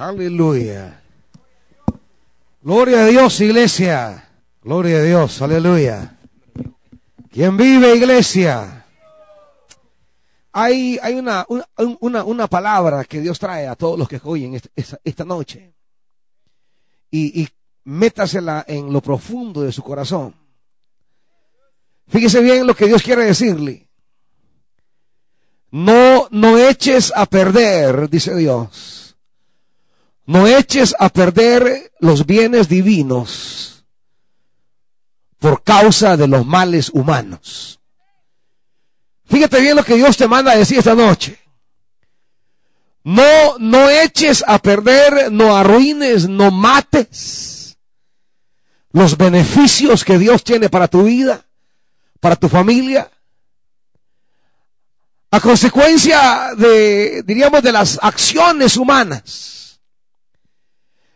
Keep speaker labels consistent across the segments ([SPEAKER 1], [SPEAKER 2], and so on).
[SPEAKER 1] Aleluya. Gloria a Dios, iglesia. Gloria a Dios, aleluya. ¿Quién vive, iglesia? Hay, hay una, una, una, palabra que Dios trae a todos los que oyen esta, noche. Y, y métasela en lo profundo de su corazón. Fíjese bien lo que Dios quiere decirle. No, no eches a perder, dice Dios. No eches a perder los bienes divinos por causa de los males humanos. Fíjate bien lo que Dios te manda a decir esta noche. No, no eches a perder, no arruines, no mates los beneficios que Dios tiene para tu vida, para tu familia, a consecuencia de, diríamos, de las acciones humanas.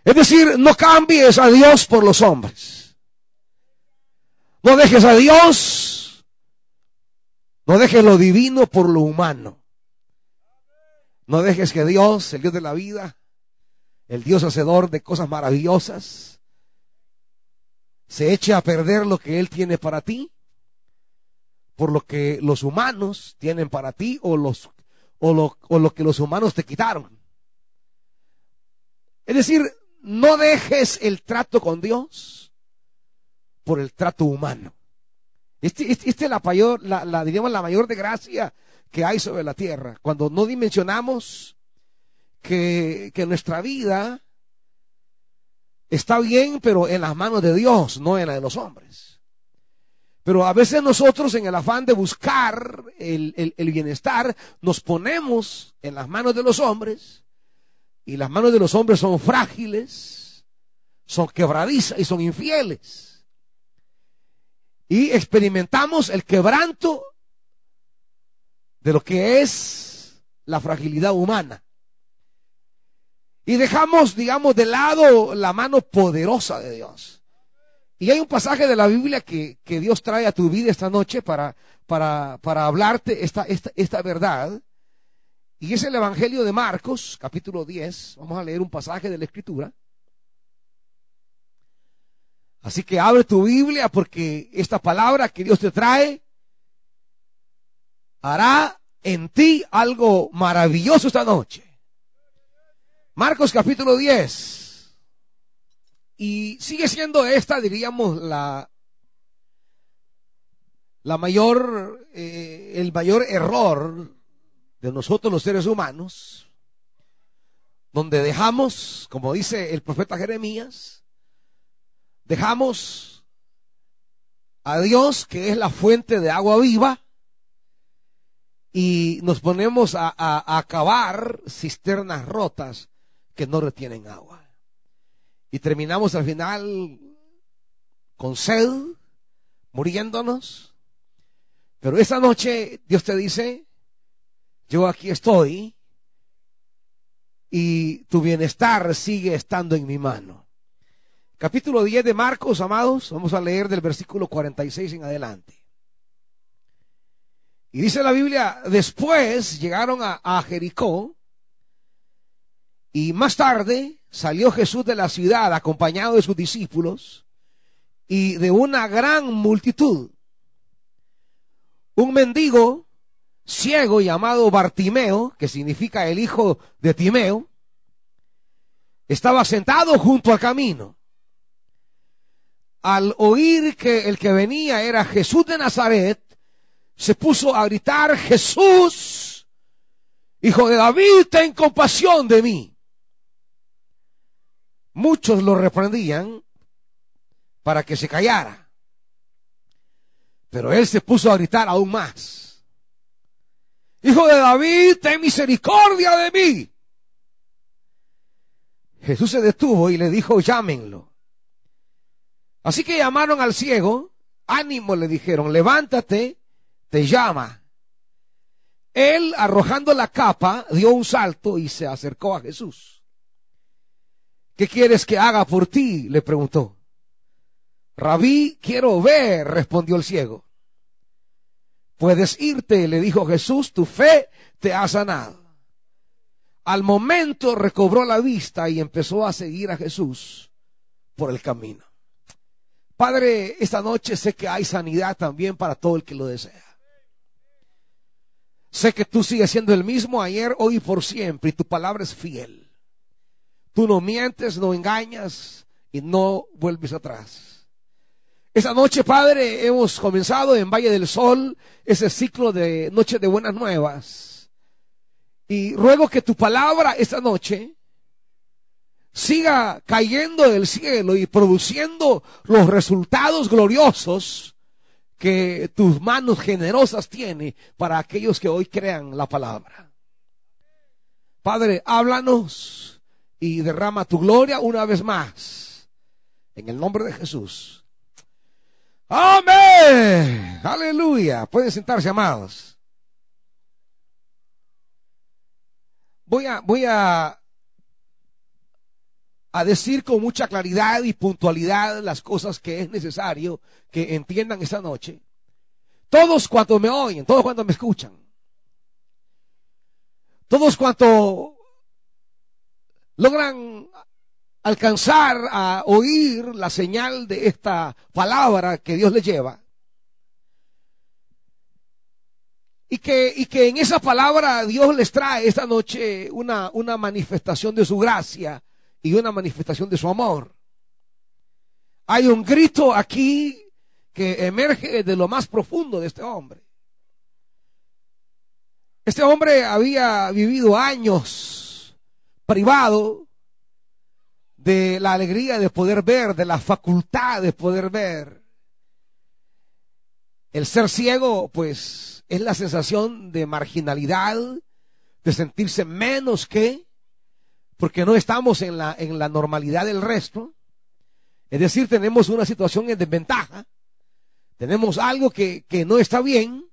[SPEAKER 1] Es decir, no cambies a Dios por los hombres. No dejes a Dios, no dejes lo divino por lo humano. No dejes que Dios, el Dios de la vida, el Dios hacedor de cosas maravillosas, se eche a perder lo que Él tiene para ti por lo que los humanos tienen para ti o, los, o, lo, o lo que los humanos te quitaron. Es decir, no dejes el trato con Dios por el trato humano. Esta este, este es la mayor, la, la, la mayor desgracia que hay sobre la tierra. Cuando no dimensionamos que, que nuestra vida está bien, pero en las manos de Dios, no en la de los hombres. Pero a veces nosotros en el afán de buscar el, bienestar nos ponemos en las manos de los hombres y las manos de los hombres son frágiles, son quebradizas y son infieles. Y experimentamos el quebranto de lo que es la fragilidad humana. Y dejamos, digamos, de lado la mano poderosa de Dios. Y hay un pasaje de la Biblia que, Dios trae a tu vida esta noche para, para, para hablarte esta, esta, esta verdad. Y es el Evangelio de Marcos, capítulo 10. Vamos a leer un pasaje de la Escritura. Así que abre tu Biblia porque esta palabra que Dios te trae hará en ti algo maravilloso esta noche. Marcos capítulo 10. Y sigue siendo esta, diríamos, la, la mayor, eh, el mayor error de nosotros los seres humanos, donde dejamos, como dice el profeta Jeremías, dejamos a Dios, que es la fuente de agua viva, y nos ponemos a, a, acabar cisternas rotas que no retienen agua. Y terminamos al final con sed, muriéndonos. Pero esa noche Dios te dice, yo aquí estoy y tu bienestar sigue estando en mi mano. Capítulo 10 de Marcos, amados, vamos a leer del versículo 46 en adelante. Y dice la Biblia, después llegaron a, a Jericó y más tarde salió Jesús de la ciudad acompañado de sus discípulos y de una gran multitud. Un mendigo ciego llamado Bartimeo, que significa el hijo de Timeo, estaba sentado junto al camino. Al oír que el que venía era Jesús de Nazaret, se puso a gritar, Jesús, hijo de David, ten compasión de mí. Muchos lo reprendían para que se callara. Pero él se puso a gritar aún más. Hijo de David, ten misericordia de mí. Jesús se detuvo y le dijo, llámenlo. Así que llamaron al ciego, ánimo le dijeron, levántate, te llama. Él, arrojando la capa, dio un salto y se acercó a Jesús. ¿Qué quieres que haga por ti? le preguntó. Rabí, quiero ver, respondió el ciego. Puedes irte, le dijo Jesús, tu fe te ha sanado. al momento recobró la vista y empezó a seguir a Jesús por el camino. Padre, esta noche sé que hay sanidad también para todo el que lo desea. Sé que tú sigues siendo el mismo ayer, hoy y por siempre, y tu palabra es fiel. Tú no mientes, no engañas y no vuelves atrás. Esta noche, Padre, hemos comenzado en Valle del Sol ese ciclo de Noche de Buenas Nuevas. Y ruego que tu palabra esta noche siga cayendo del cielo y produciendo los resultados gloriosos que tus manos generosas tiene para aquellos que hoy crean la palabra. Padre, háblanos y derrama tu gloria una vez más. En el nombre de Jesús. Amén. Aleluya. Pueden sentarse, amados. Voy a, voy a a decir con mucha claridad y puntualidad las cosas que es necesario que entiendan esta noche. Todos cuantos me oyen, todos cuantos me escuchan, todos cuantos logran alcanzar a oír la señal de esta palabra que Dios les lleva. Y que, y que en esa palabra Dios les trae esta noche una, una manifestación de su gracia y una manifestación de su amor. Hay un grito aquí que emerge de lo más profundo de este hombre. Este hombre había vivido años privado de la alegría de poder ver, de la facultad de poder ver. El ser ciego, pues, es la sensación de marginalidad, de sentirse menos que, porque no estamos en la, en la normalidad del resto. Es decir, tenemos una situación en desventaja, tenemos algo que, que no está bien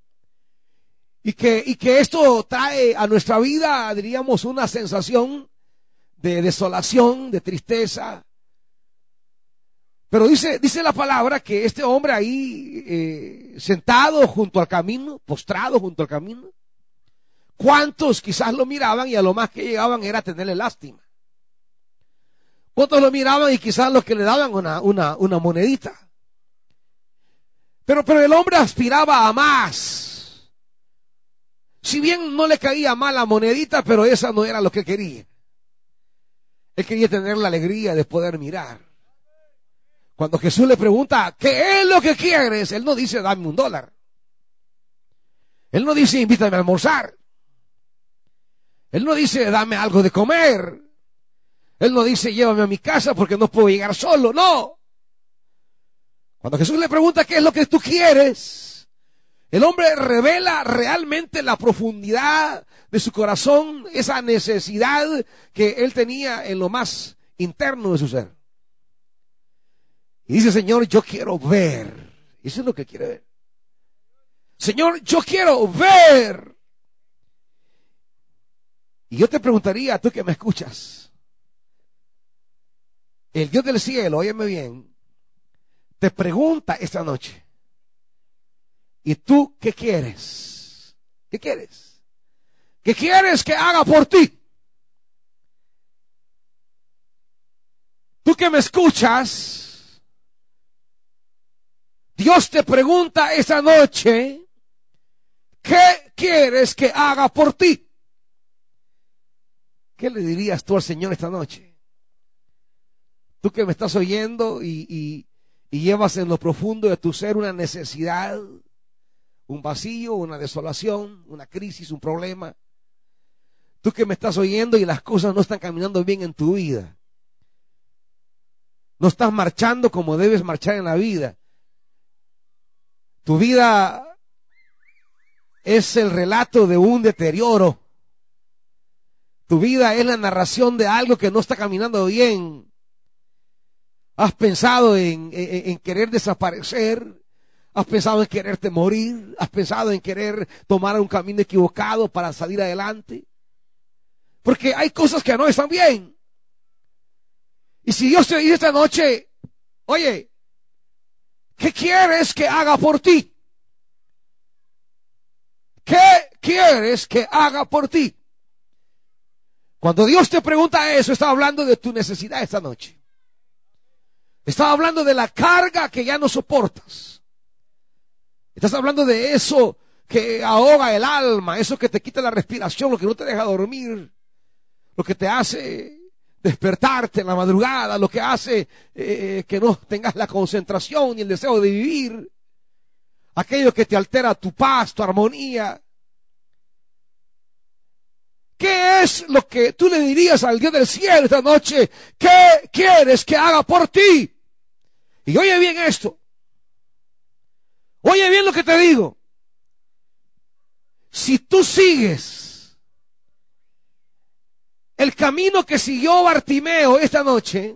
[SPEAKER 1] y que, y que esto trae a nuestra vida, diríamos, una sensación de desolación, de tristeza. Pero dice, dice la palabra que este hombre ahí, eh, sentado junto al camino, postrado junto al camino, ¿Cuántos quizás lo miraban y a lo más que llegaban era tenerle lástima? ¿Cuántos lo miraban y quizás lo que le daban una, una, una monedita? Pero, pero el hombre aspiraba a más. Si bien no le caía mal la monedita, pero esa no era lo que quería. Él quería tener la alegría de poder mirar. Cuando Jesús le pregunta, ¿qué es lo que quieres? Él no dice, dame un dólar. Él no dice, invítame a almorzar. Él no dice, dame algo de comer. Él no dice, llévame a mi casa porque no puedo llegar solo. No. Cuando Jesús le pregunta qué es lo que tú quieres, el hombre revela realmente la profundidad de su corazón, esa necesidad que él tenía en lo más interno de su ser. Y dice, Señor, yo quiero ver. Eso es lo que quiere ver. Señor, yo quiero ver. Y yo te preguntaría, tú que me escuchas, el Dios del cielo, óyeme bien, te pregunta esta noche, ¿y tú qué quieres? ¿Qué quieres? ¿Qué quieres que haga por ti? Tú que me escuchas, Dios te pregunta esta noche, ¿qué quieres que haga por ti? ¿Qué le dirías tú al Señor esta noche? Tú que me estás oyendo y, llevas en lo profundo de tu ser una necesidad, un vacío, una desolación, una crisis, un problema. Tú que me estás oyendo y las cosas no están caminando bien en tu vida. No estás marchando como debes marchar en la vida. Tu vida es el relato de un deterioro. Tu vida es la narración de algo que no está caminando bien. Has pensado en, querer desaparecer. Has pensado en quererte morir. Has pensado en querer tomar un camino equivocado para salir adelante. Porque hay cosas que no están bien. Y si Dios te dice esta noche, oye, ¿qué quieres que haga por ti? ¿Qué quieres que haga por ti? Cuando Dios te pregunta eso, está hablando de tu necesidad esta noche. Está hablando de la carga que ya no soportas. Estás hablando de eso que ahoga el alma, eso que te quita la respiración, lo que no te deja dormir, lo que te hace despertarte en la madrugada, lo que hace eh, que no tengas la concentración y el deseo de vivir, aquello que te altera tu paz, tu armonía. ¿Qué es lo que tú le dirías al Dios del cielo esta noche? ¿Qué quieres que haga por ti? Y oye bien esto. Oye bien lo que te digo. Si tú sigues el camino que siguió Bartimeo esta noche,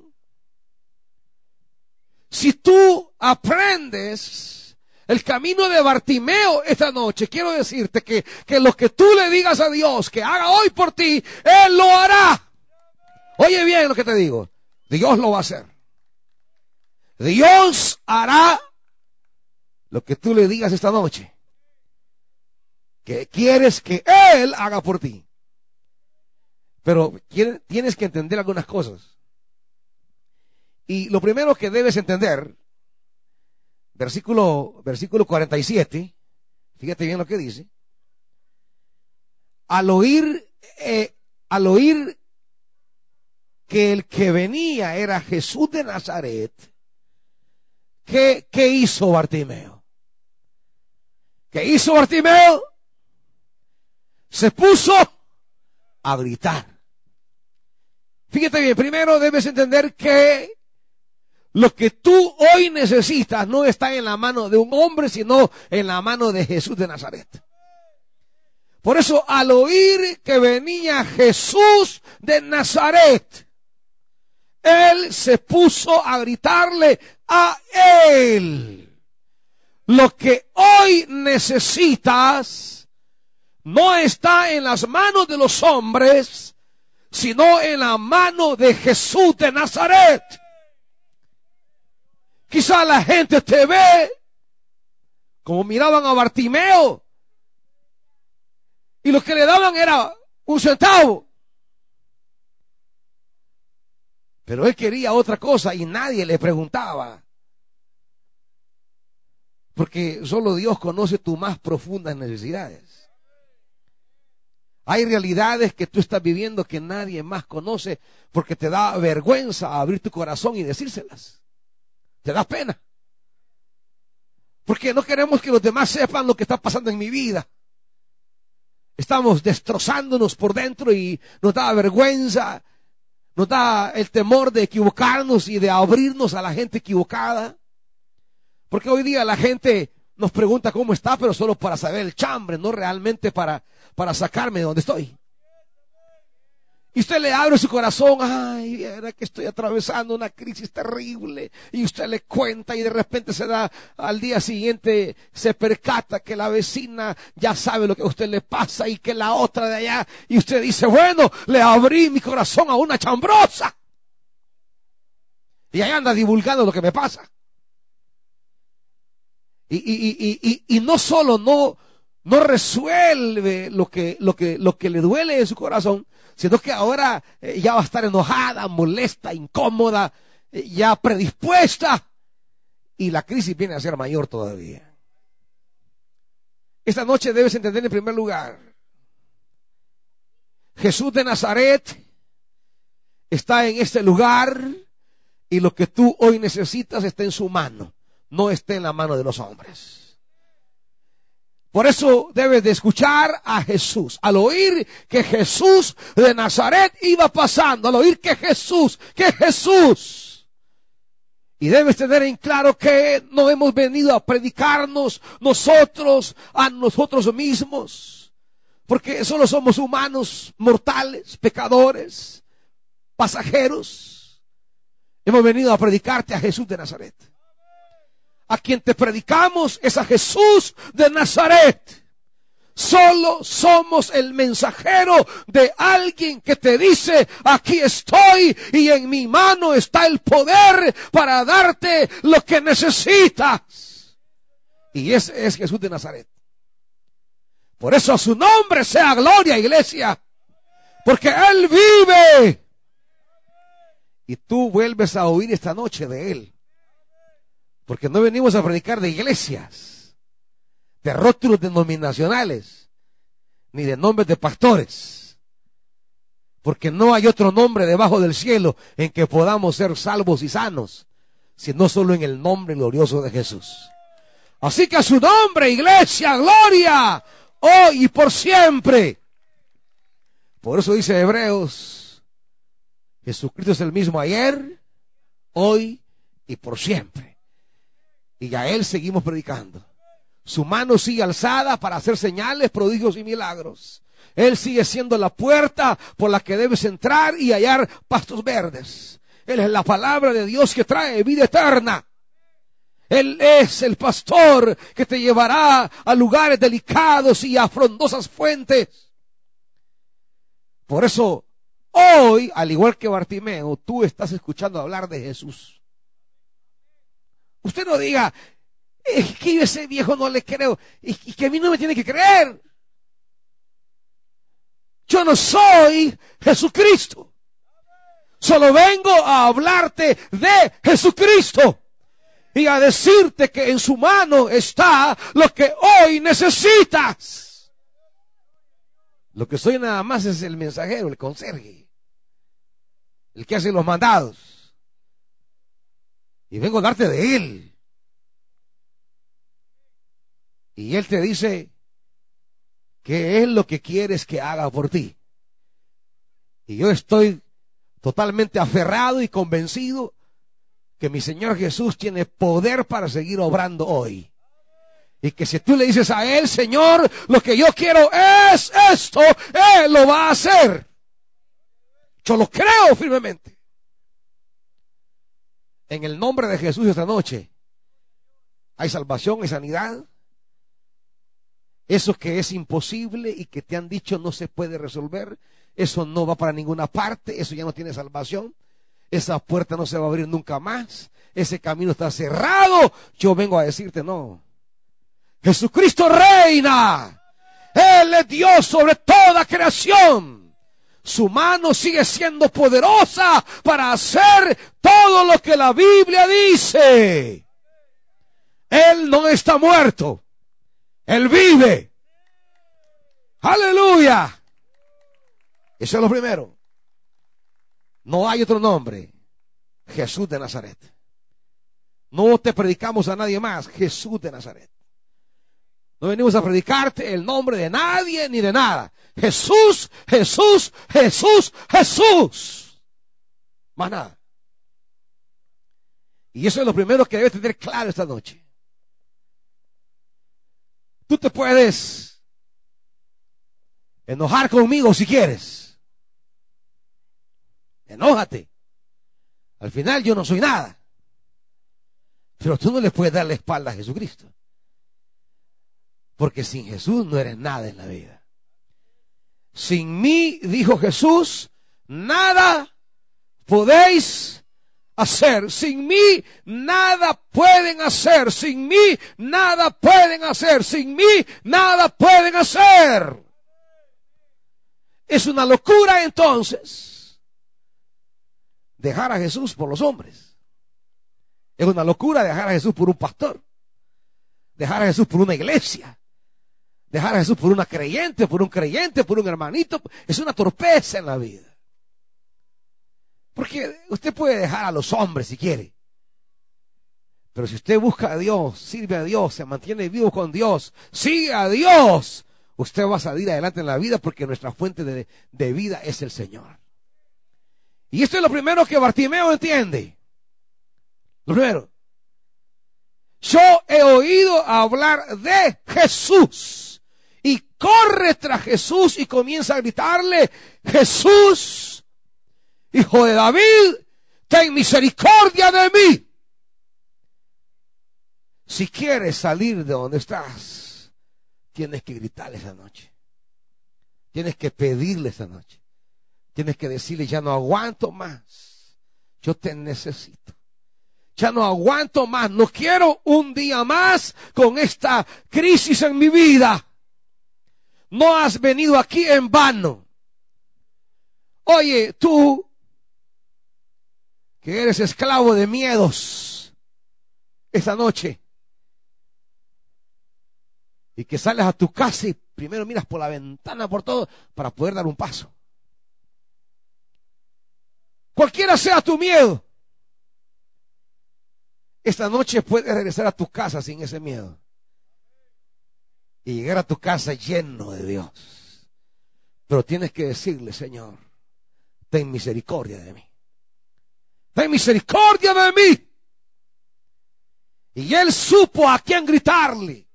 [SPEAKER 1] si tú aprendes el camino de Bartimeo esta noche, quiero decirte que, que lo que tú le digas a Dios que haga hoy por ti, Él lo hará. Oye bien lo que te digo, Dios lo va a hacer. Dios hará lo que tú le digas esta noche. Que quieres que Él haga por ti. Pero tienes que entender algunas cosas. Y lo primero que debes entender, versículo, versículo 47, fíjate bien lo que dice. Al oír, eh, al oír que el que venía era Jesús de Nazaret, ¿qué, qué hizo Bartimeo? ¿Qué hizo Bartimeo? Se puso a gritar. Fíjate bien, primero debes entender que lo que tú hoy necesitas no está en la mano de un hombre, sino en la mano de Jesús de Nazaret. Por eso al oír que venía Jesús de Nazaret, él se puso a gritarle a él. Lo que hoy necesitas no está en las manos de los hombres, sino en la mano de Jesús de Nazaret. Quizá la gente te ve como miraban a Bartimeo y lo que le daban era un centavo. Pero él quería otra cosa y nadie le preguntaba. Porque solo Dios conoce tus más profundas necesidades. Hay realidades que tú estás viviendo que nadie más conoce porque te da vergüenza abrir tu corazón y decírselas. Te da pena. Porque no queremos que los demás sepan lo que está pasando en mi vida. Estamos destrozándonos por dentro y nos da vergüenza, nos da el temor de equivocarnos y de abrirnos a la gente equivocada. Porque hoy día la gente nos pregunta cómo está, pero solo para saber el chambre, no realmente para, para sacarme de donde estoy. Y usted le abre su corazón, ay, era que estoy atravesando una crisis terrible. Y usted le cuenta y de repente se da al día siguiente, se percata que la vecina ya sabe lo que a usted le pasa y que la otra de allá. Y usted dice, bueno, le abrí mi corazón a una chambrosa. Y ahí anda divulgando lo que me pasa. Y, y, y, y, no solo no, no resuelve lo que, lo que, lo que le duele en su corazón, sino que ahora eh, ya va a estar enojada, molesta, incómoda, eh, ya predispuesta, y la crisis viene a ser mayor todavía. Esta noche debes entender en primer lugar, Jesús de Nazaret está en este lugar y lo que tú hoy necesitas está en su mano, no está en la mano de los hombres. Por eso debes de escuchar a Jesús. Al oír que Jesús de Nazaret iba pasando, al oír que Jesús, que Jesús. Y debes tener en claro que no hemos venido a predicarnos nosotros a nosotros mismos. Porque solo somos humanos, mortales, pecadores, pasajeros. Hemos venido a predicarte a Jesús de Nazaret a quien te predicamos es a Jesús de Nazaret. Solo somos el mensajero de alguien que te dice, aquí estoy y en mi mano está el poder para darte lo que necesitas. Y ese es Jesús de Nazaret. Por eso a su nombre sea gloria, iglesia. Porque Él vive. Y tú vuelves a oír esta noche de Él. Porque no venimos a predicar de iglesias, de rótulos denominacionales, ni de nombres de pastores. Porque no hay otro nombre debajo del cielo en que podamos ser salvos y sanos, sino solo en el nombre glorioso de Jesús. Así que a su nombre, iglesia, gloria, hoy y por siempre. Por eso dice Hebreos, Jesucristo es el mismo ayer, hoy y por siempre. Y a Él seguimos predicando. Su mano sigue alzada para hacer señales, prodigios y milagros. Él sigue siendo la puerta por la que debes entrar y hallar pastos verdes. Él es la palabra de Dios que trae vida eterna. Él es el pastor que te llevará a lugares delicados y a frondosas fuentes. Por eso, hoy, al igual que Bartimeo, tú estás escuchando hablar de Jesús. Usted no diga, es que ese viejo no le creo y que a mí no me tiene que creer. Yo no soy Jesucristo. Solo vengo a hablarte de Jesucristo y a decirte que en su mano está lo que hoy necesitas. Lo que soy nada más es el mensajero, el conserje, el que hace los mandados. Y vengo a darte de él. Y él te dice, ¿qué es lo que quieres que haga por ti? Y yo estoy totalmente aferrado y convencido que mi Señor Jesús tiene poder para seguir obrando hoy. Y que si tú le dices a Él, Señor, lo que yo quiero es esto, Él lo va a hacer. Yo lo creo firmemente. En el nombre de Jesús esta noche hay salvación y sanidad. Eso que es imposible y que te han dicho no se puede resolver, eso no va para ninguna parte, eso ya no tiene salvación. Esa puerta no se va a abrir nunca más. Ese camino está cerrado. Yo vengo a decirte no. Jesucristo reina. Él es Dios sobre toda creación. Su mano sigue siendo poderosa para hacer todo lo que la Biblia dice. Él no está muerto. Él vive. Aleluya. Eso es lo primero. No hay otro nombre. Jesús de Nazaret. No te predicamos a nadie más. Jesús de Nazaret. No venimos a predicarte el nombre de nadie ni de nada. Jesús, Jesús, Jesús, Jesús. Más nada. Y eso es lo primero que debes tener claro esta noche. Tú te puedes enojar conmigo si quieres. Enójate. Al final yo no soy nada. Pero tú no le puedes dar la espalda a Jesucristo. Porque sin Jesús no eres nada en la vida. Sin mí, dijo Jesús, nada podéis hacer. Sin mí, nada pueden hacer. Sin mí, nada pueden hacer. Sin mí, nada pueden hacer. Es una locura entonces dejar a Jesús por los hombres. Es una locura dejar a Jesús por un pastor. Dejar a Jesús por una iglesia. Dejar a Jesús por una creyente, por un creyente, por un hermanito. Es una torpeza en la vida. Porque usted puede dejar a los hombres si quiere. Pero si usted busca a Dios, sirve a Dios, se mantiene vivo con Dios, sigue a Dios, usted va a salir adelante en la vida porque nuestra fuente de, de vida es el Señor. Y esto es lo primero que Bartimeo entiende. Lo primero. Yo he oído hablar de Jesús. Corre tras Jesús y comienza a gritarle, Jesús, hijo de David, ten misericordia de mí. Si quieres salir de donde estás, tienes que gritarle esa noche. Tienes que pedirle esa noche. Tienes que decirle, ya no aguanto más. Yo te necesito. Ya no aguanto más. No quiero un día más con esta crisis en mi vida. No has venido aquí en vano. Oye, tú que eres esclavo de miedos esta noche y que sales a tu casa y primero miras por la ventana, por todo, para poder dar un paso. Cualquiera sea tu miedo, esta noche puedes regresar a tu casa sin ese miedo y llegar a tu casa lleno de Dios. Pero tienes que decirle, Señor, ten misericordia de mí. Ten misericordia de mí. Y él supo a quién gritarle.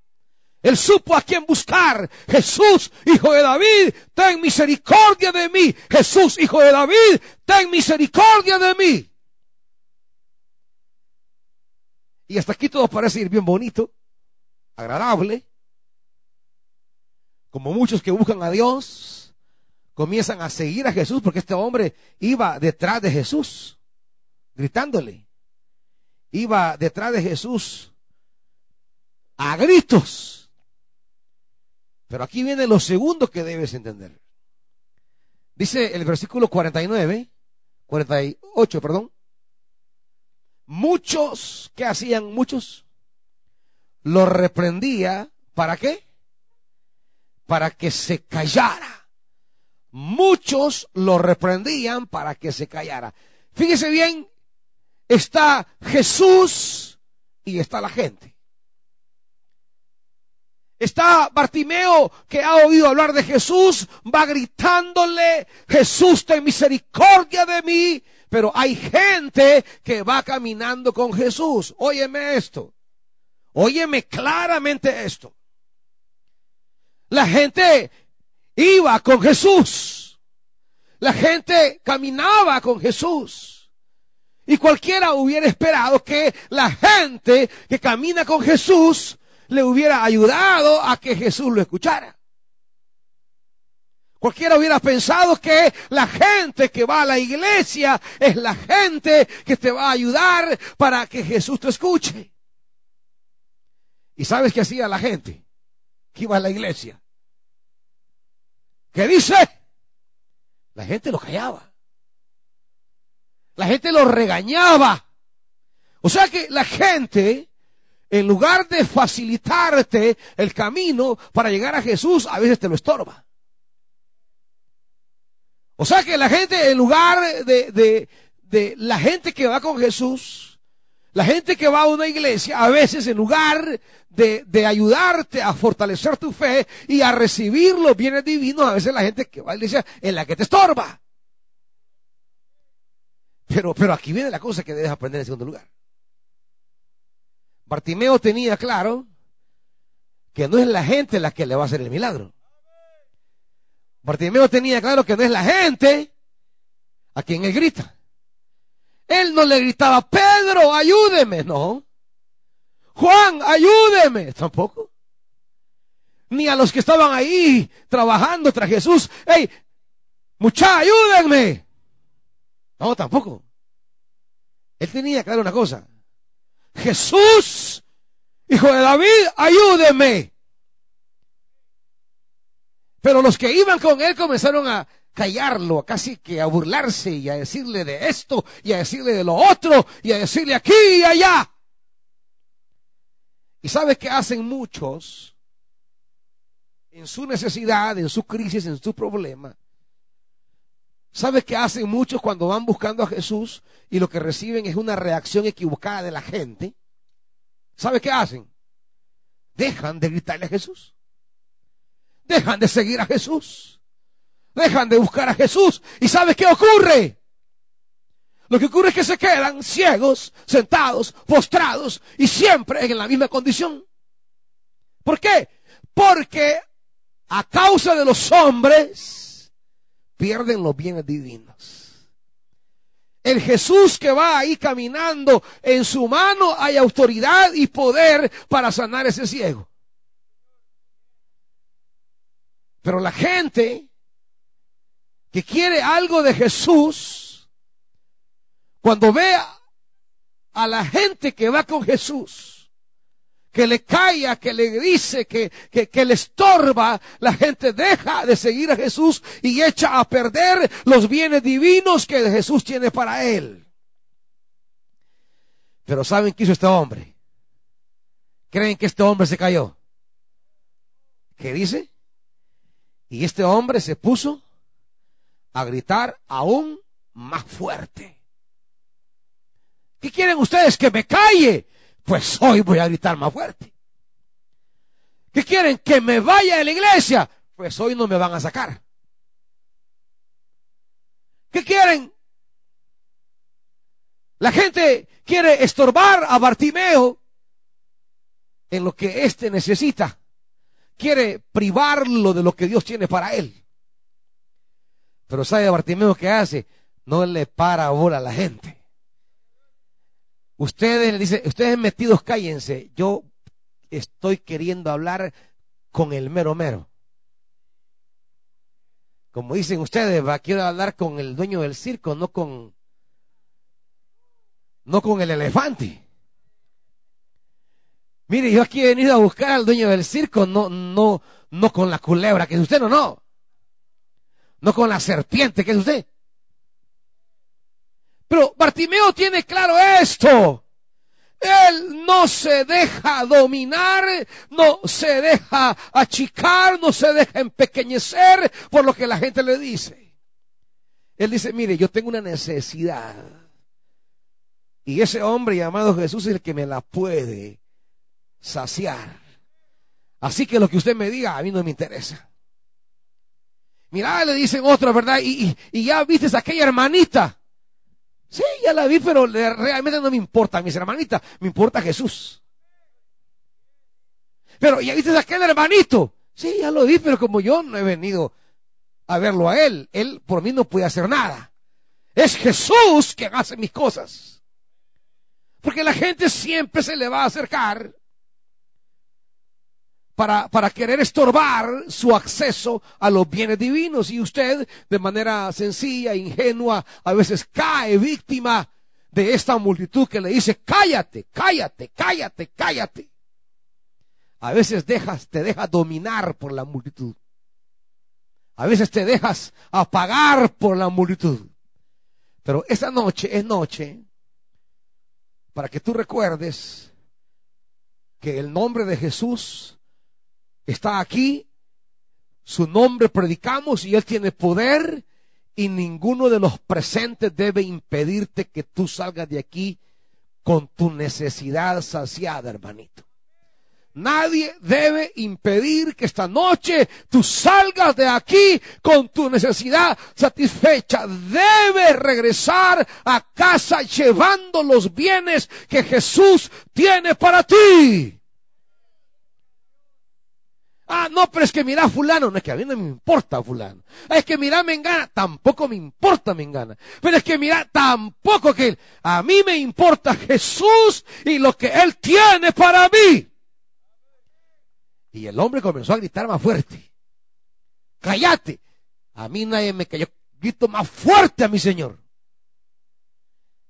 [SPEAKER 1] Él supo a quién buscar. Jesús, hijo de David, ten misericordia de mí. Jesús, hijo de David, ten misericordia de mí. Y hasta aquí todo parece ir bien bonito, agradable. Como muchos que buscan a Dios, comienzan a seguir a Jesús porque este hombre iba detrás de Jesús, gritándole. Iba detrás de Jesús a gritos. Pero aquí viene lo segundo que debes entender. Dice el versículo 49, 48, perdón. Muchos, ¿qué hacían muchos? Lo reprendía, ¿para qué? Para que se callara. Muchos lo reprendían para que se callara. Fíjese bien, está Jesús y está la gente. Está Bartimeo que ha oído hablar de Jesús, va gritándole, Jesús, ten misericordia de mí. Pero hay gente que va caminando con Jesús. Óyeme esto. Óyeme claramente esto. La gente iba con Jesús. La gente caminaba con Jesús. Y cualquiera hubiera esperado que la gente que camina con Jesús le hubiera ayudado a que Jesús lo escuchara. Cualquiera hubiera pensado que la gente que va a la iglesia es la gente que te va a ayudar para que Jesús te escuche. ¿Y sabes qué hacía la gente que iba a la iglesia? ¿Qué dice? La gente lo callaba. La gente lo regañaba. O sea que la gente en lugar de facilitarte el camino para llegar a Jesús, a veces te lo estorba. O sea que la gente, en lugar de, de, de, la gente que va con Jesús, la gente que va a una iglesia, a veces en lugar de, de ayudarte a fortalecer tu fe y a recibir los bienes divinos, a veces la gente que va a la iglesia es la que te estorba. Pero, pero aquí viene la cosa que debes aprender en segundo lugar. Bartimeo tenía claro que no es la gente la que le va a hacer el milagro. Bartimeo tenía claro que no es la gente a quien él grita. Él no le gritaba, Pedro, ayúdeme, no. Juan, ayúdeme, tampoco. Ni a los que estaban ahí trabajando tras Jesús, hey, mucha, ayúdenme. No, tampoco. Él tenía claro una cosa. Jesús, hijo de David, ayúdeme. Pero los que iban con él comenzaron a callarlo, casi que a burlarse y a decirle de esto y a decirle de lo otro y a decirle aquí y allá. ¿Y sabes qué hacen muchos en su necesidad, en su crisis, en su problema? ¿Sabes qué hacen muchos cuando van buscando a Jesús y lo que reciben es una reacción equivocada de la gente? ¿Sabes qué hacen? Dejan de gritarle a Jesús. Dejan de seguir a Jesús. Dejan de buscar a Jesús. ¿Y sabes qué ocurre? Lo que ocurre es que se quedan ciegos, sentados, postrados y siempre en la misma condición. ¿Por qué? Porque a causa de los hombres, pierden los bienes divinos. El Jesús que va ahí caminando, en su mano hay autoridad y poder para sanar ese ciego. Pero la gente que quiere algo de Jesús, cuando ve a la gente que va con Jesús, que le calla, que le dice, que, que, que, le estorba, la gente deja de seguir a Jesús y echa a perder los bienes divinos que Jesús tiene para él. Pero ¿saben qué hizo este hombre? ¿Creen que este hombre se cayó? ¿Qué dice? Y este hombre se puso a gritar aún más fuerte. ¿Qué quieren ustedes? Que me calle. Pues hoy voy a gritar más fuerte. ¿Qué quieren? Que me vaya de la iglesia. Pues hoy no me van a sacar. ¿Qué quieren? La gente quiere estorbar a Bartimeo en lo que éste necesita. Quiere privarlo de lo que Dios tiene para él. Pero ¿sabe Bartimeo qué hace? No le para bola a la gente. Ustedes le dice, ustedes metidos cállense. Yo estoy queriendo hablar con el mero mero. Como dicen ustedes, va, quiero hablar con el dueño del circo, no con no con el elefante. Mire, yo aquí he venido a buscar al dueño del circo, no, no, no con la culebra, que es usted, no, no. No con la serpiente, que es usted. Pero Bartimeo tiene claro esto. Él no se deja dominar, no se deja achicar, no se deja empequeñecer por lo que la gente le dice. Él dice, mire, yo tengo una necesidad. Y ese hombre llamado Jesús es el que me la puede saciar. Así que lo que usted me diga a mí no me interesa. Mira, le dicen otro, ¿verdad? Y, y, ya viste a aquella hermanita Sí, ya la vi, pero realmente no me importa, mis hermanitas, me importa Jesús. Pero ya viste a aquel hermanito. Sí, ya lo vi, pero como yo no he venido a verlo a él, él por mí no puede hacer nada. Es Jesús quien hace mis cosas. Porque la gente siempre se le va a acercar para, querer estorbar su acceso a los bienes divinos. Y usted, de manera sencilla, ingenua, a veces cae víctima de esta multitud que le dice, cállate, cállate, cállate, cállate. A veces dejas, te dejas dominar por la multitud. A veces te dejas apagar por la multitud. Pero esta noche es noche para que tú recuerdes que el nombre de Jesús está aquí, su nombre predicamos y Él tiene poder y ninguno de los presentes debe impedirte que tú salgas de aquí con tu necesidad saciada, hermanito. Nadie debe impedir que esta noche tú salgas de aquí con tu necesidad satisfecha. Debes regresar a casa llevando los bienes que Jesús tiene para ti. Ah, no, pero es que mira fulano, no es que a mí no me importa fulano. Es que mira Mengana, tampoco me importa Mengana. Pero es que mira, tampoco que a mí me importa Jesús y lo que Él tiene para mí. Y el hombre comenzó a gritar más fuerte. Cállate. A mí nadie me cayó. Grito más fuerte a mi Señor.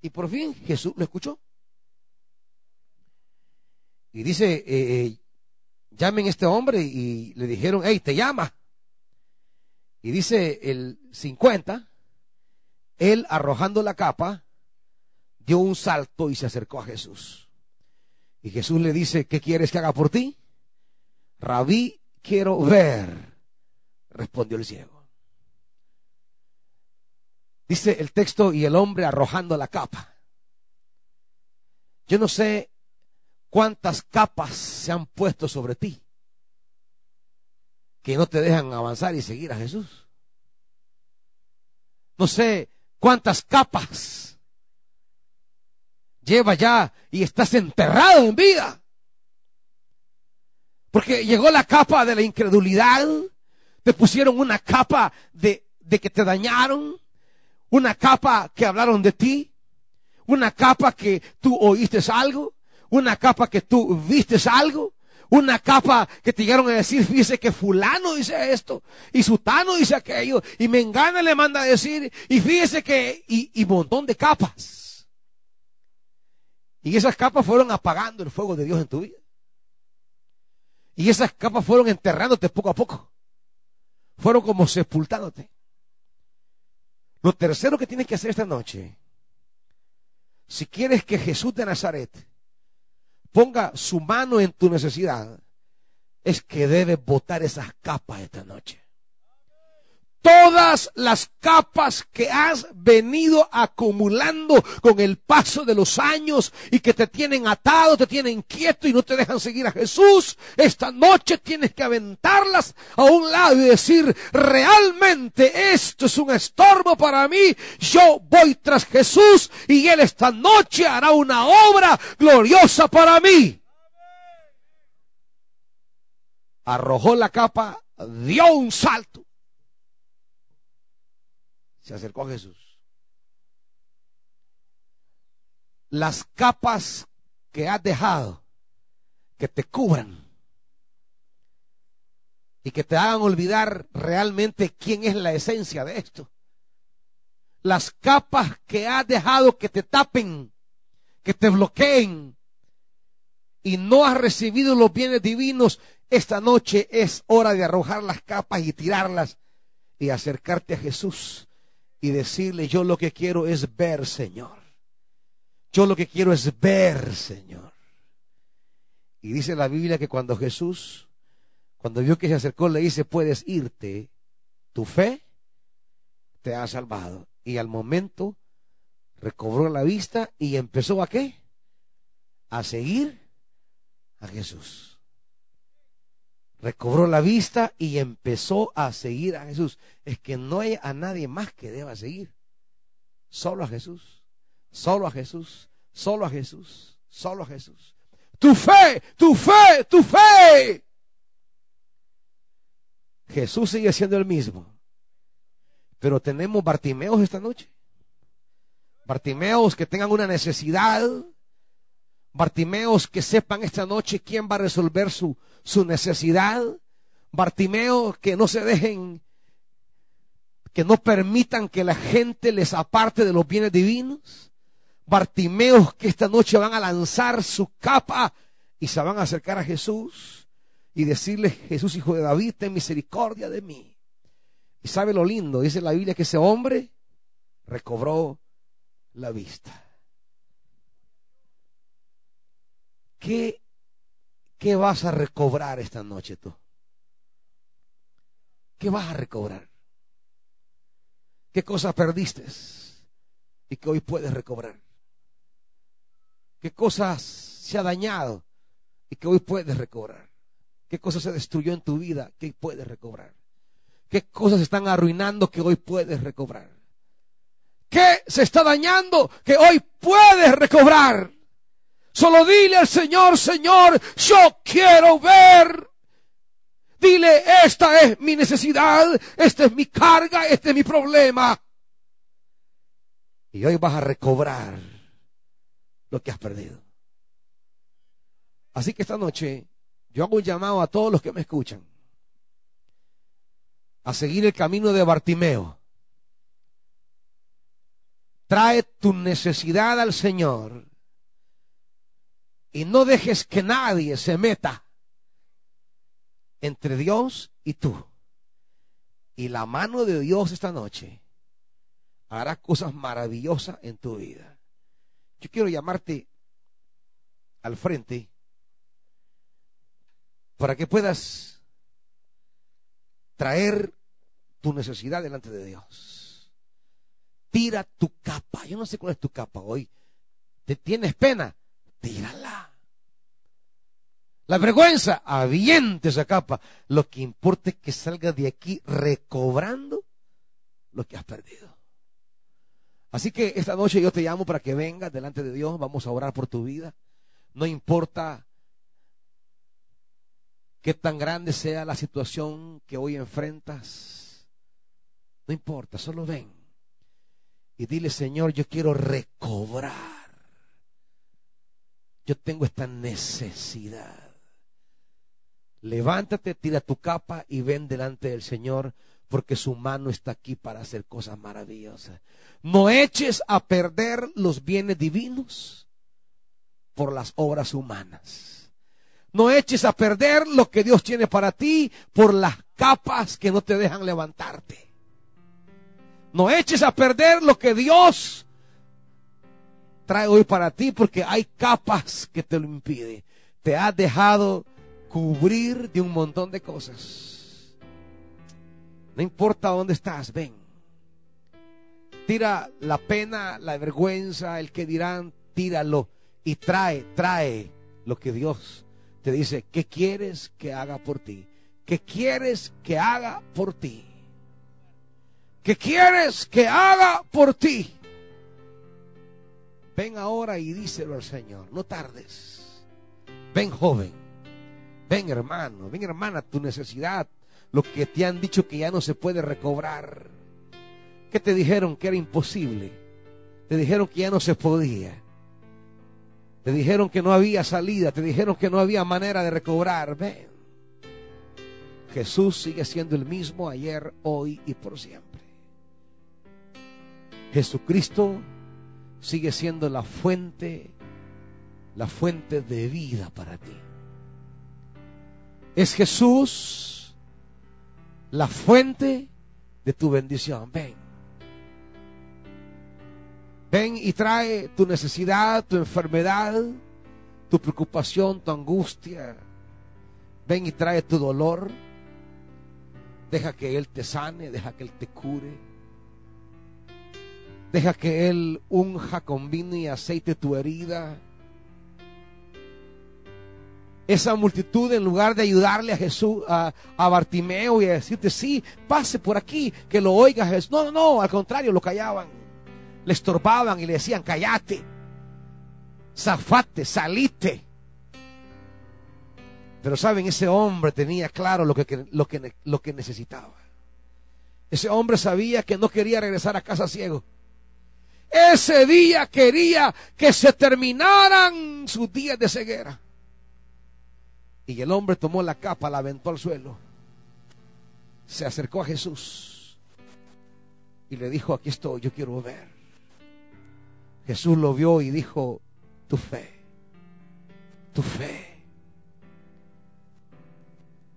[SPEAKER 1] Y por fin Jesús lo escuchó. Y dice, eh, eh llamen a este hombre y le dijeron, hey, te llama. Y dice el 50, él arrojando la capa, dio un salto y se acercó a Jesús. Y Jesús le dice, ¿qué quieres que haga por ti? Rabí, quiero ver, respondió el ciego. Dice el texto y el hombre arrojando la capa. Yo no sé cuántas capas se han puesto sobre ti que no te dejan avanzar y seguir a Jesús. No sé cuántas capas lleva ya y estás enterrado en vida. Porque llegó la capa de la incredulidad, te pusieron una capa de, de que te dañaron, una capa que hablaron de ti, una capa que tú oíste algo, una capa que tú vistes algo, una capa que te llegaron a decir, fíjese que fulano dice esto, y sutano dice aquello, y mengana le manda a decir, y fíjese que, y, y montón de capas. Y esas capas fueron apagando el fuego de Dios en tu vida. Y esas capas fueron enterrándote poco a poco. Fueron como sepultándote. Lo tercero que tienes que hacer esta noche, si quieres que Jesús de Nazaret ponga su mano en tu necesidad, es que debes botar esas capas esta noche todas las capas que has venido acumulando con el paso de los años y que te tienen atado, te tienen quieto y no te dejan seguir a Jesús, esta noche tienes que aventarlas a un lado y decir, realmente esto es un estorbo para mí, yo voy tras Jesús y Él esta noche hará una obra gloriosa para mí. Arrojó la capa, dio un salto se acercó a Jesús. Las capas que has dejado que te cubran y que te hagan olvidar realmente quién es la esencia de esto. Las capas que has dejado que te tapen, que te bloqueen y no has recibido los bienes divinos, esta noche es hora de arrojar las capas y tirarlas y acercarte a Jesús y decirle, yo lo que quiero es ver, Señor. Yo lo que quiero es ver, Señor. Y dice la Biblia que cuando Jesús, cuando vio que se acercó, le dice, puedes irte, tu fe te ha salvado. Y al momento recobró la vista y empezó a qué? A seguir a Jesús recobró la vista y empezó a seguir a Jesús. Es que no hay a nadie más que deba seguir. Solo a Jesús. Solo a Jesús. Solo a Jesús. Solo a Jesús. Tu fe, tu fe, tu fe. Jesús sigue siendo el mismo. Pero tenemos Bartimeos esta noche. Bartimeos que tengan una necesidad. Bartimeos que sepan esta noche quién va a resolver su, su necesidad. Bartimeo, que no se dejen, que no permitan que la gente les aparte de los bienes divinos. Bartimeos que esta noche van a lanzar su capa y se van a acercar a Jesús y decirle, Jesús hijo de David, ten misericordia de mí. Y sabe lo lindo, dice la Biblia que ese hombre recobró la vista. ¿Qué ¿Qué vas a recobrar esta noche tú? ¿Qué vas a recobrar? ¿Qué cosas perdiste y que hoy puedes recobrar? ¿Qué cosas se ha dañado y que hoy puedes recobrar? ¿Qué cosas se destruyó en tu vida que hoy puedes recobrar? ¿Qué cosas están arruinando que hoy puedes recobrar? ¿Qué se está dañando que hoy puedes recobrar? Solo dile al Señor, Señor, yo quiero ver. Dile, esta es mi necesidad, esta es mi carga, este es mi problema. Y hoy vas a recobrar lo que has perdido. Así que esta noche yo hago un llamado a todos los que me escuchan a seguir el camino de Bartimeo. Trae tu necesidad al Señor y no dejes que nadie se meta entre Dios y tú. Y la mano de Dios esta noche hará cosas maravillosas en tu vida. Yo quiero llamarte al frente para que puedas traer tu necesidad delante de Dios. Tira tu capa. Yo no sé cuál es tu capa hoy. ¿Te tienes pena? Tírala. La vergüenza, aviente esa capa. Lo que importa es que salga de aquí recobrando lo que has perdido. Así que esta noche yo te llamo para que vengas delante de Dios. Vamos a orar por tu vida. No importa qué tan grande sea la situación que hoy enfrentas. No importa, solo ven. Y dile, Señor, yo quiero recobrar yo tengo esta necesidad. Levántate, tira tu capa y ven delante del Señor, porque su mano está aquí para hacer cosas maravillosas. No eches a perder los bienes divinos por las obras humanas. No eches a perder lo que Dios tiene para ti por las capas que no te dejan levantarte. No eches a perder lo que Dios trae hoy para ti porque hay capas que te lo impiden. Te has dejado cubrir de un montón de cosas. No importa dónde estás, ven. Tira la pena, la vergüenza, el que dirán, tíralo y trae, trae lo que Dios te dice, ¿qué quieres que haga por ti? ¿Qué quieres que haga por ti? ¿Qué quieres que haga por ti? Ven ahora y díselo al Señor, no tardes. Ven joven, ven hermano, ven hermana, tu necesidad, lo que te han dicho que ya no se puede recobrar. ¿Qué te dijeron que era imposible? Te dijeron que ya no se podía. Te dijeron que no había salida, te dijeron que no había manera de recobrar. Ven. Jesús sigue siendo el mismo ayer, hoy y por siempre. Jesucristo sigue siendo la fuente, la fuente de vida para ti. Es Jesús la fuente de tu bendición. Ven. Ven y trae tu necesidad, tu enfermedad, tu preocupación, tu angustia. Ven y trae tu dolor. Deja que Él te sane, deja que Él te cure. Deja que Él unja con vino y aceite tu herida. Esa multitud, en lugar de ayudarle a Jesús, a, Bartimeo y a decirte, sí, pase por aquí, que lo oiga Jesús. No, no, no, al contrario, lo callaban le estorbaban y le decían, callate, zafate, salite. Pero saben, ese hombre tenía claro lo que, lo que, lo que necesitaba. Ese hombre sabía que no quería regresar a casa ciego. Ese día quería que se terminaran sus días de ceguera. Y el hombre tomó la capa, la aventó al suelo. Se acercó a Jesús y le dijo, aquí estoy, yo quiero ver. Jesús lo vio y dijo, tu fe, tu fe.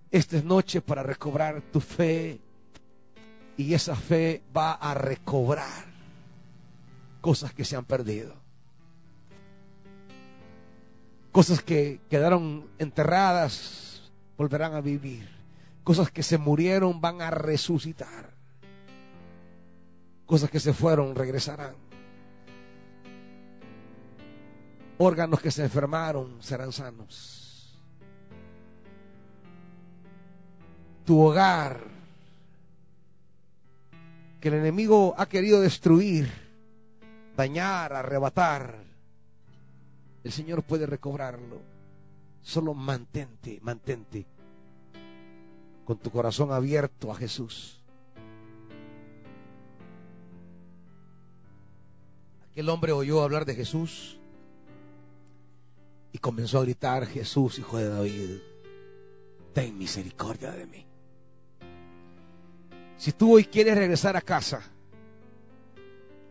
[SPEAKER 1] Esta es noche para recobrar tu fe y esa fe va a recobrar cosas que se han perdido. Cosas que quedaron enterradas volverán a vivir. Cosas que se murieron van a resucitar. Cosas que se fueron regresarán. órganos que se enfermaron serán sanos. Tu hogar, que el enemigo ha querido destruir, dañar, arrebatar, el Señor puede recobrarlo. Solo mantente, mantente con tu corazón abierto a Jesús. Aquel hombre oyó hablar de Jesús y comenzó a gritar, Jesús, hijo de David, ten misericordia de mí. Si tú hoy quieres regresar a casa,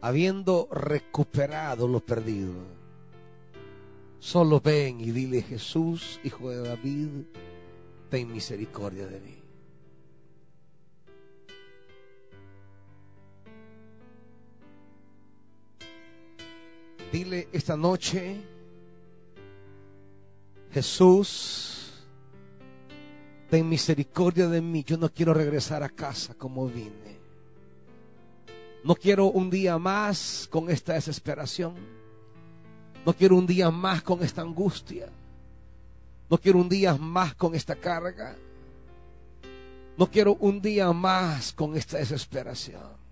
[SPEAKER 1] habiendo recuperado lo perdido, solo ven y dile, Jesús, hijo de David, ten misericordia de mí. Dile esta noche, Jesús, ten misericordia de mí. Yo no quiero regresar a casa como vine. No quiero un día más con esta desesperación. No quiero un día más con esta angustia. No quiero un día más con esta carga. No quiero un día más con esta desesperación.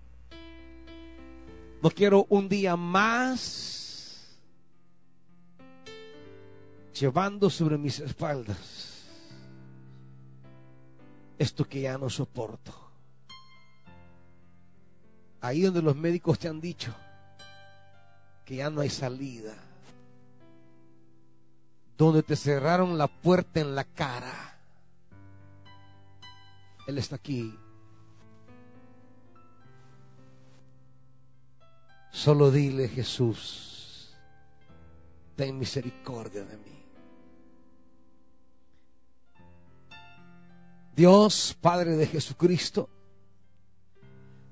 [SPEAKER 1] No quiero un día más llevando sobre mis espaldas esto que ya no soporto. Ahí donde los médicos te han dicho que ya no hay salida. Donde te cerraron la puerta en la cara. Él está aquí. Solo dile Jesús, ten misericordia de mí. Dios, Padre de Jesucristo,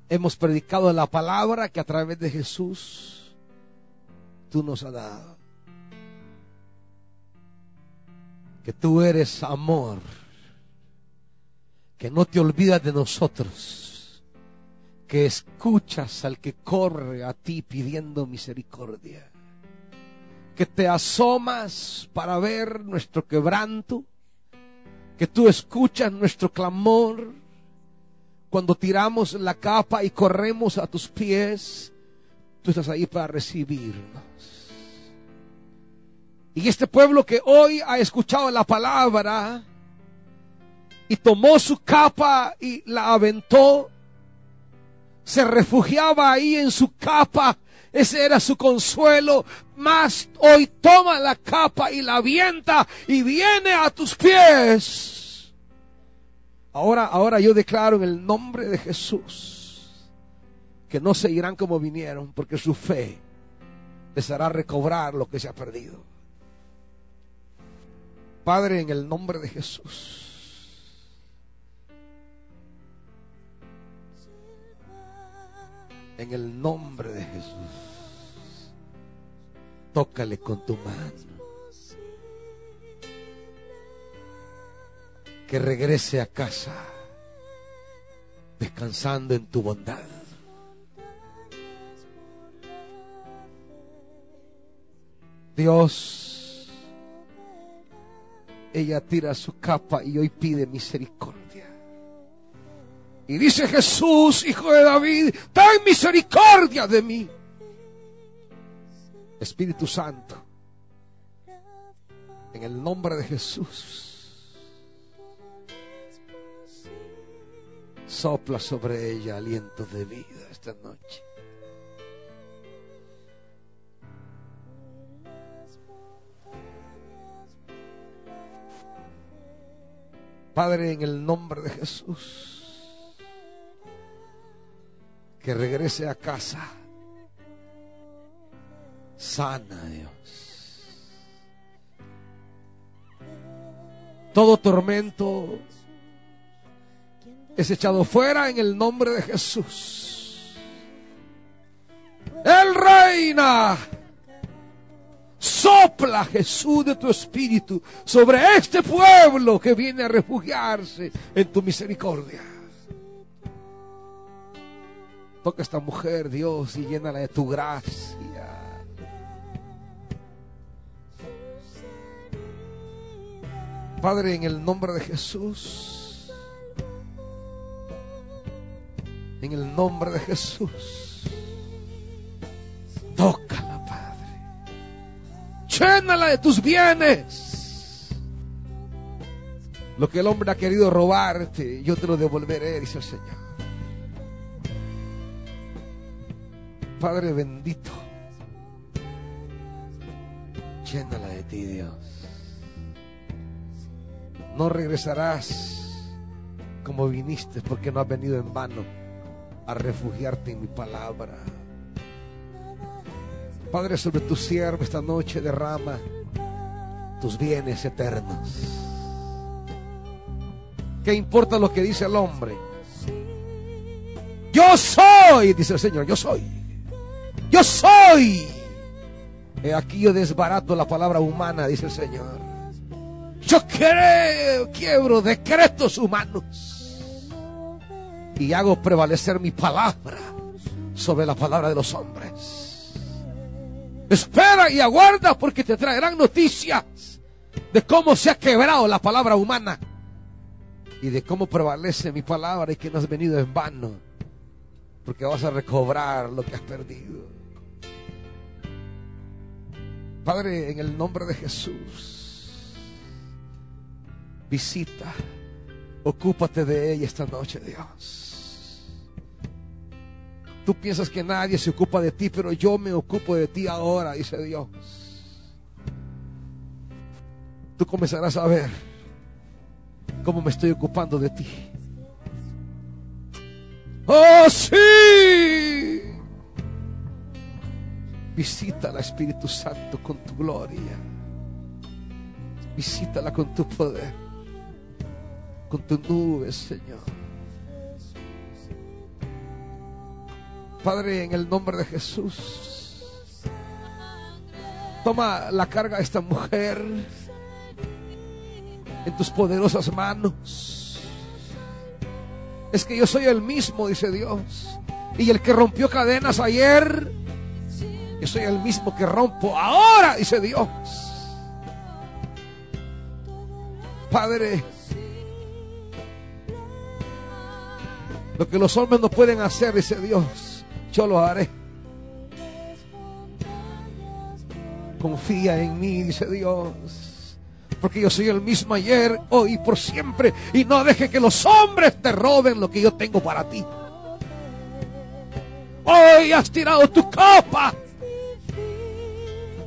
[SPEAKER 1] hemos predicado la palabra que a través de Jesús tú nos has dado. Que tú eres amor, que no te olvidas de nosotros, que escuchas al que corre a ti pidiendo misericordia, que te asomas para ver nuestro quebranto, que tú escuchas nuestro clamor cuando tiramos la capa y corremos a tus pies, tú estás ahí para recibirnos. Y este pueblo que hoy ha escuchado la palabra y tomó su capa y la aventó, se refugiaba ahí en su capa, ese era su consuelo, más hoy toma la capa y la avienta y viene a tus pies Ahora, ahora yo declaro en el nombre de Jesús que no se irán como vinieron, porque su fe les hará recobrar lo que se ha perdido. Padre, en el nombre de Jesús. En el nombre de Jesús. Tócale con tu mano. Que regrese a casa descansando en tu bondad. Dios, ella tira su capa y hoy pide misericordia. Y dice Jesús, hijo de David, ten misericordia de mí. Espíritu Santo, en el nombre de Jesús Sopla sobre ella aliento de vida esta noche. Padre, en el nombre de Jesús, que regrese a casa sana, Dios. Todo tormento, es echado fuera en el nombre de Jesús. Él reina. Sopla Jesús de tu espíritu sobre este pueblo que viene a refugiarse en tu misericordia. Toca a esta mujer, Dios, y llénala de tu gracia. Padre, en el nombre de Jesús. En el nombre de Jesús. Tócala, Padre. Llénala de tus bienes. Lo que el hombre ha querido robarte, yo te lo devolveré, dice el Señor. Padre bendito, llénala de ti, Dios. No regresarás como viniste porque no has venido en vano a refugiarte en mi palabra. Padre, sobre tu siervo esta noche derrama tus bienes eternos. ¿Qué importa lo que dice el hombre? Yo soy, dice el Señor, yo soy. Yo soy. Aquí yo desbarato la palabra humana, dice el Señor. Yo creo, quiebro decretos humanos y hago prevalecer mi palabra sobre la palabra de los hombres. Espera y aguarda porque te traerán noticias de cómo se ha quebrado la palabra humana y de cómo prevalece mi palabra y que no has venido en vano porque vas a recobrar lo que has perdido. Padre, en el nombre de Jesús, visita, ocúpate de ella esta noche, Dios. Tú piensas que nadie se ocupa de ti, pero yo me ocupo de ti ahora, dice Dios. Tú comenzarás a ver cómo me estoy ocupando de ti. ¡Oh, sí! Visítala, Espíritu Santo, con tu gloria. Visítala con tu poder. con tu nube, Señor. Padre, en el nombre de Jesús, toma la carga de esta mujer en tus poderosas manos. Es que yo soy el mismo, dice Dios. Y el que rompió cadenas ayer, yo soy el mismo que rompo ahora, dice Dios. Padre, lo que los hombres no pueden hacer, dice Dios, yo lo haré. Confía en mí, dice Dios. Porque yo soy el mismo ayer, hoy por siempre. Y no deje que los hombres te roben lo que yo tengo para ti. Hoy has tirado tu copa.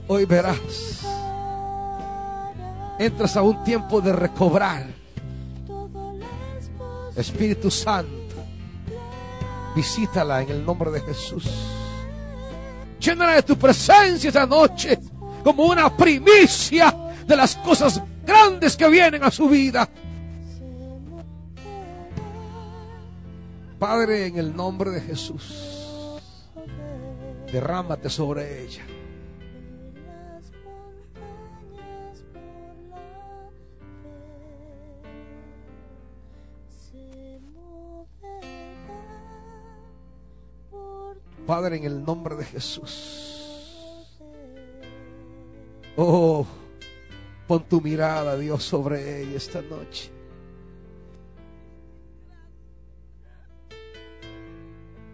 [SPEAKER 1] Hoy verás. Entras a un tiempo de recobrar. Espíritu Santo. Visítala en el nombre de Jesús. Llénala de tu presencia esta noche como una primicia de las cosas grandes que vienen a su vida. Padre, en el nombre de Jesús, derrámate sobre ella. Padre, en el nombre de Jesús. Oh, pon tu mirada, Dios, sobre ella esta noche.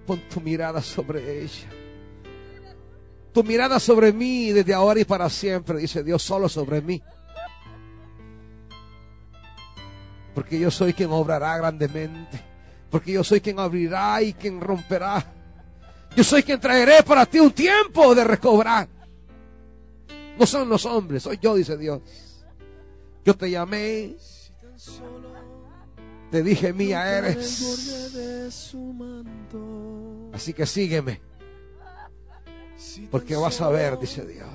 [SPEAKER 1] Pon tu mirada sobre ella. Tu mirada sobre mí desde ahora y para siempre, dice Dios, solo sobre mí. Porque yo soy quien obrará grandemente. Porque yo soy quien abrirá y quien romperá. Yo soy quien traeré para ti un tiempo de recobrar. No son los hombres, soy yo, dice Dios. Yo te llamé, te dije mía eres. Así que sígueme. Porque vas a ver, dice Dios.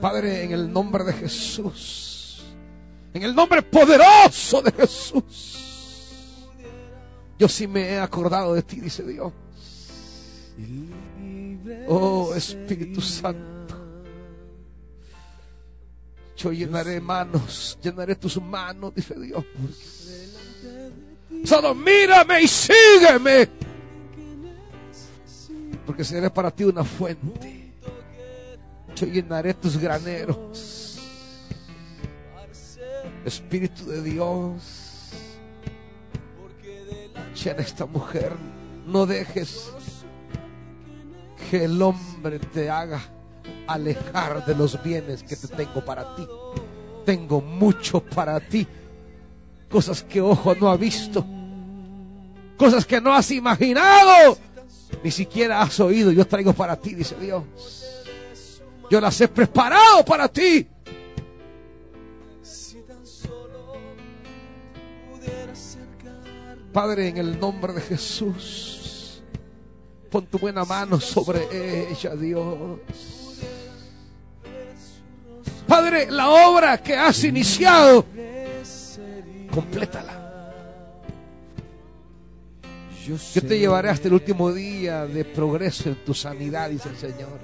[SPEAKER 1] Padre, en el nombre de Jesús. En el nombre poderoso de Jesús. Yo sí me he acordado de ti, dice Dios. Oh Espíritu Santo. Yo llenaré manos, llenaré tus manos, dice Dios. Solo mírame y sígueme. Porque seré para ti una fuente. Yo llenaré tus graneros. Espíritu de Dios llena esta mujer. No dejes que el hombre te haga alejar de los bienes que te tengo para ti. Tengo mucho para ti. Cosas que ojo no ha visto. Cosas que no has imaginado. Ni siquiera has oído. Yo traigo para ti, dice Dios. Yo las he preparado para ti. Padre, en el nombre de Jesús, pon tu buena mano sobre ella, Dios. Padre, la obra que has iniciado, complétala. Yo te llevaré hasta el último día de progreso en tu sanidad, dice el Señor.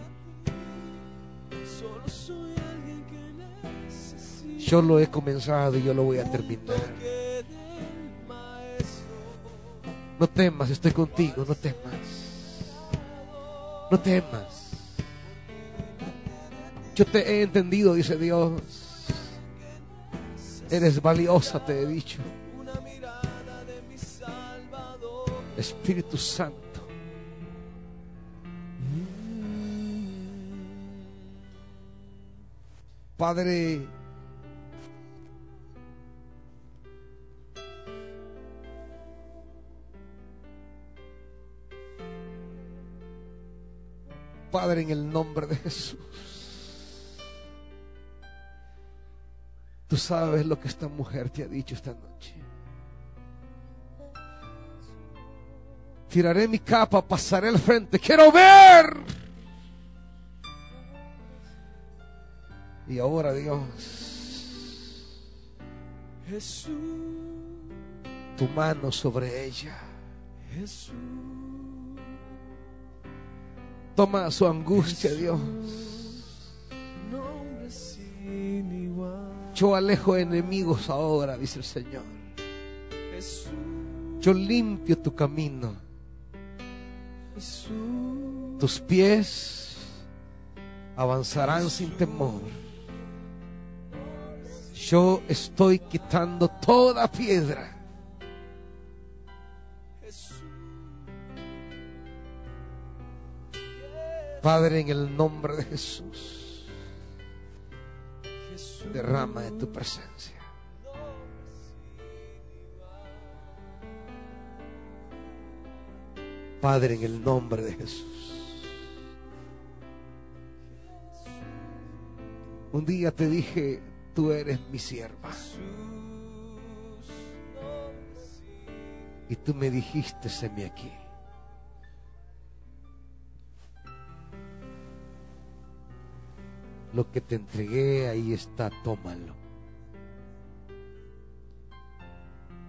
[SPEAKER 1] Yo lo he comenzado y yo lo voy a terminar. No temas, estoy contigo, no temas. No temas. Yo te he entendido, dice Dios. Eres valiosa, te he dicho. Espíritu Santo. Padre, Padre, en el nombre de Jesús. Tú sabes lo que esta mujer te ha dicho esta noche. Tiraré mi capa, pasaré al frente. Quiero ver. Y ahora Dios,
[SPEAKER 2] Jesús,
[SPEAKER 1] tu mano sobre ella.
[SPEAKER 2] Jesús,
[SPEAKER 1] Toma su angustia, Dios. Yo alejo enemigos ahora, dice el Señor. Yo limpio tu camino. Tus pies avanzarán sin temor. Yo estoy quitando toda piedra. Padre, en el nombre de Jesús, derrama de tu presencia. Padre, en el nombre de Jesús. Un día te dije, tú eres mi sierva. Y tú me dijiste, seme aquí. Lo que te entregué, ahí está, tómalo.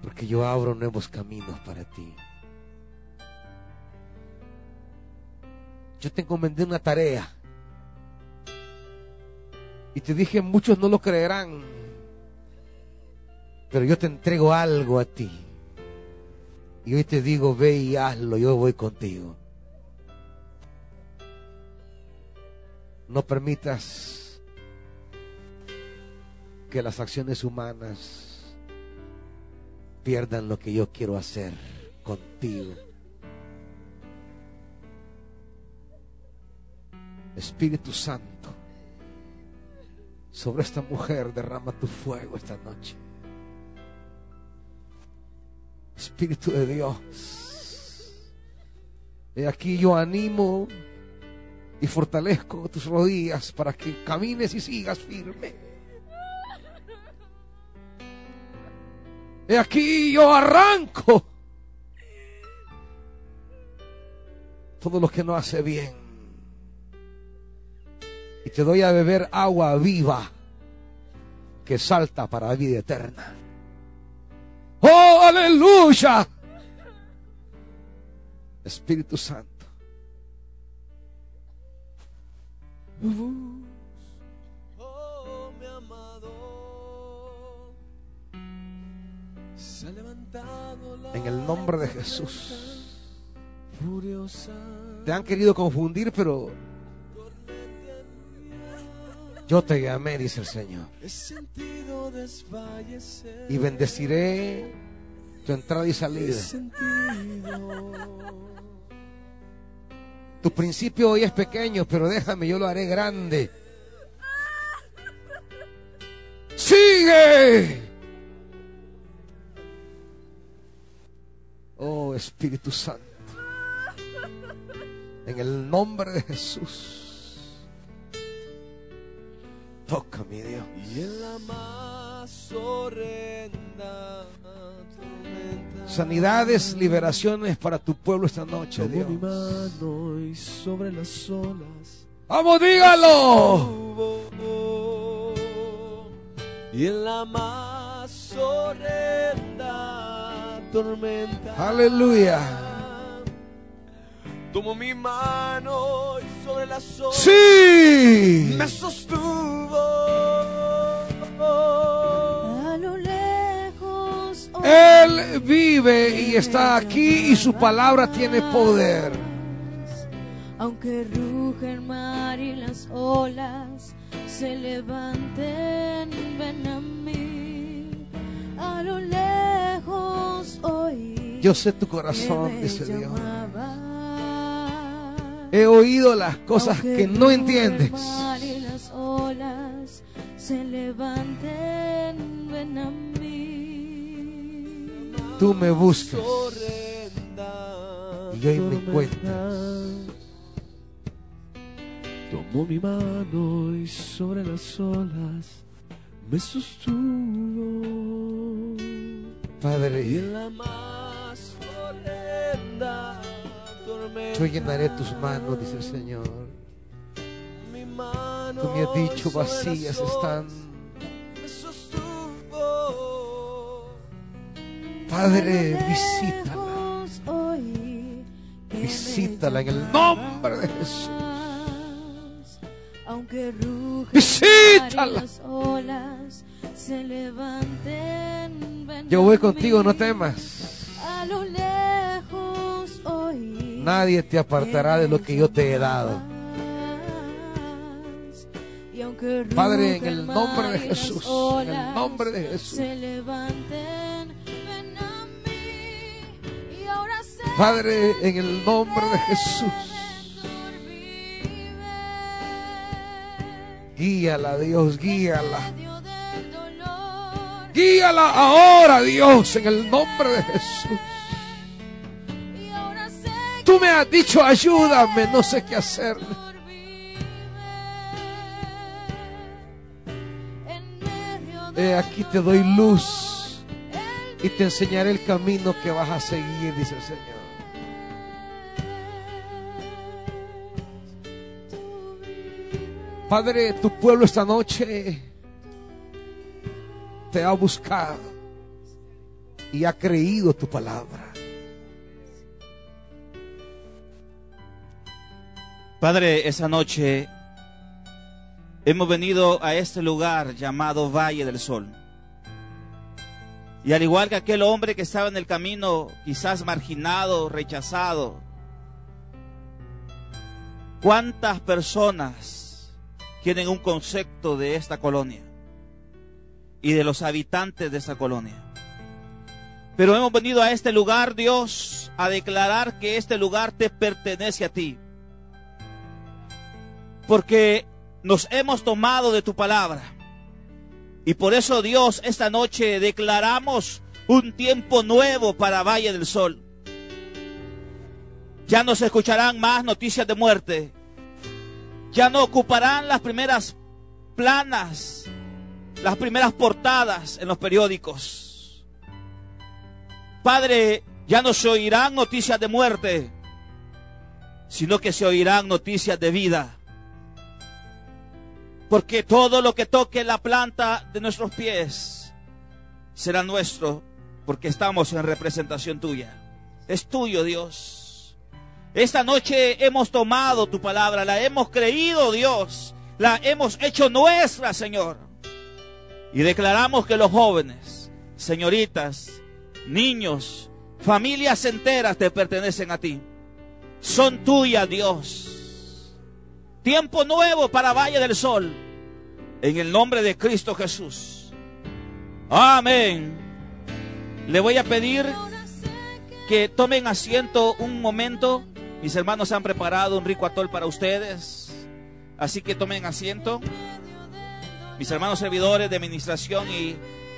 [SPEAKER 1] Porque yo abro nuevos caminos para ti. Yo te encomendé una tarea. Y te dije, muchos no lo creerán. Pero yo te entrego algo a ti. Y hoy te digo, ve y hazlo, yo voy contigo. No permitas que las acciones humanas pierdan lo que yo quiero hacer contigo. Espíritu Santo, sobre esta mujer derrama tu fuego esta noche. Espíritu de Dios, he aquí yo animo y fortalezco tus rodillas para que camines y sigas firme. He aquí yo arranco todo lo que no hace bien. Y te doy a beber agua viva que salta para vida eterna. ¡Oh, aleluya! Espíritu Santo.
[SPEAKER 2] Oh mi amado, se ha levantado
[SPEAKER 1] En el nombre de Jesús.
[SPEAKER 2] furiosa.
[SPEAKER 1] Te han querido confundir, pero yo te llamé, dice el Señor. Y bendeciré tu entrada y salida. Tu principio hoy es pequeño, pero déjame, yo lo haré grande. Sigue. Oh Espíritu Santo. En el nombre de Jesús. Toca mi Dios.
[SPEAKER 2] y en la más horrenda.
[SPEAKER 1] Sanidades, liberaciones para tu pueblo esta noche,
[SPEAKER 2] Tomo mi
[SPEAKER 1] Dios.
[SPEAKER 2] mano y sobre las olas
[SPEAKER 1] Vamos, dígalo.
[SPEAKER 2] y en la más horrenda tormenta.
[SPEAKER 1] Aleluya.
[SPEAKER 2] Tomo mi mano y sobre las olas
[SPEAKER 1] Sí.
[SPEAKER 2] me sostuvo.
[SPEAKER 1] Él vive y está aquí y su palabra tiene poder.
[SPEAKER 3] Aunque ruge el mar y las olas se levanten, ven a mí. A lo lejos oí.
[SPEAKER 1] Yo sé tu corazón, dice Dios. He oído las cosas
[SPEAKER 3] Aunque
[SPEAKER 1] que no entiendes.
[SPEAKER 3] El mar y las olas se levanten, ven a mí.
[SPEAKER 1] Tú me buscas y hoy me encuentras.
[SPEAKER 2] Tomó mi mano y sobre las olas me sostuvo. Y
[SPEAKER 1] Padre,
[SPEAKER 2] en la más horrenda tormenta.
[SPEAKER 1] yo llenaré tus manos, dice el Señor.
[SPEAKER 2] Mi mano
[SPEAKER 1] Tú me has dicho, vacías están. Padre, visítala. Visítala en el nombre de Jesús.
[SPEAKER 3] Aunque
[SPEAKER 1] Visítala. Yo voy contigo, no temas.
[SPEAKER 3] A lo lejos.
[SPEAKER 1] Nadie te apartará de lo que yo te he dado. Padre, en el nombre de Jesús, en el nombre de Jesús. Padre, en el nombre de Jesús. Guíala, Dios, guíala. Guíala ahora, Dios, en el nombre de Jesús. Tú me has dicho, ayúdame, no sé qué hacer.
[SPEAKER 3] del
[SPEAKER 1] aquí te doy luz y te enseñaré el camino que vas a seguir, dice el Señor. Padre, tu pueblo esta noche te ha buscado y ha creído tu palabra.
[SPEAKER 4] Padre, esa noche hemos venido a este lugar llamado Valle del Sol. Y al igual que aquel hombre que estaba en el camino, quizás marginado, rechazado, ¿cuántas personas tienen un concepto de esta colonia y de los habitantes de esta colonia? Pero hemos venido a este lugar, Dios, a declarar que este lugar te pertenece a ti porque nos hemos tomado de tu palabra. Y por eso Dios, esta noche declaramos un tiempo nuevo para Valle del Sol. Ya no se escucharán más noticias de muerte. Ya no ocuparán las primeras planas, las primeras portadas en los periódicos. Padre, ya no se oirán noticias de muerte, sino que se oirán noticias de vida porque todo lo que toque la planta de nuestros pies será nuestro, porque estamos en representación tuya. Es tuyo, Dios. Esta noche hemos tomado tu palabra, la hemos creído, Dios, la hemos hecho nuestra, Señor. Y declaramos que los jóvenes, señoritas, niños, familias enteras te pertenecen a ti. Son tuyas, Dios. Tiempo nuevo para Valle del Sol. En el nombre de Cristo Jesús. Amén. Le voy a pedir que tomen asiento un momento. Mis hermanos han preparado un rico atol para ustedes. Así que tomen asiento. Mis hermanos servidores de administración y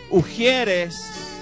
[SPEAKER 4] ujieres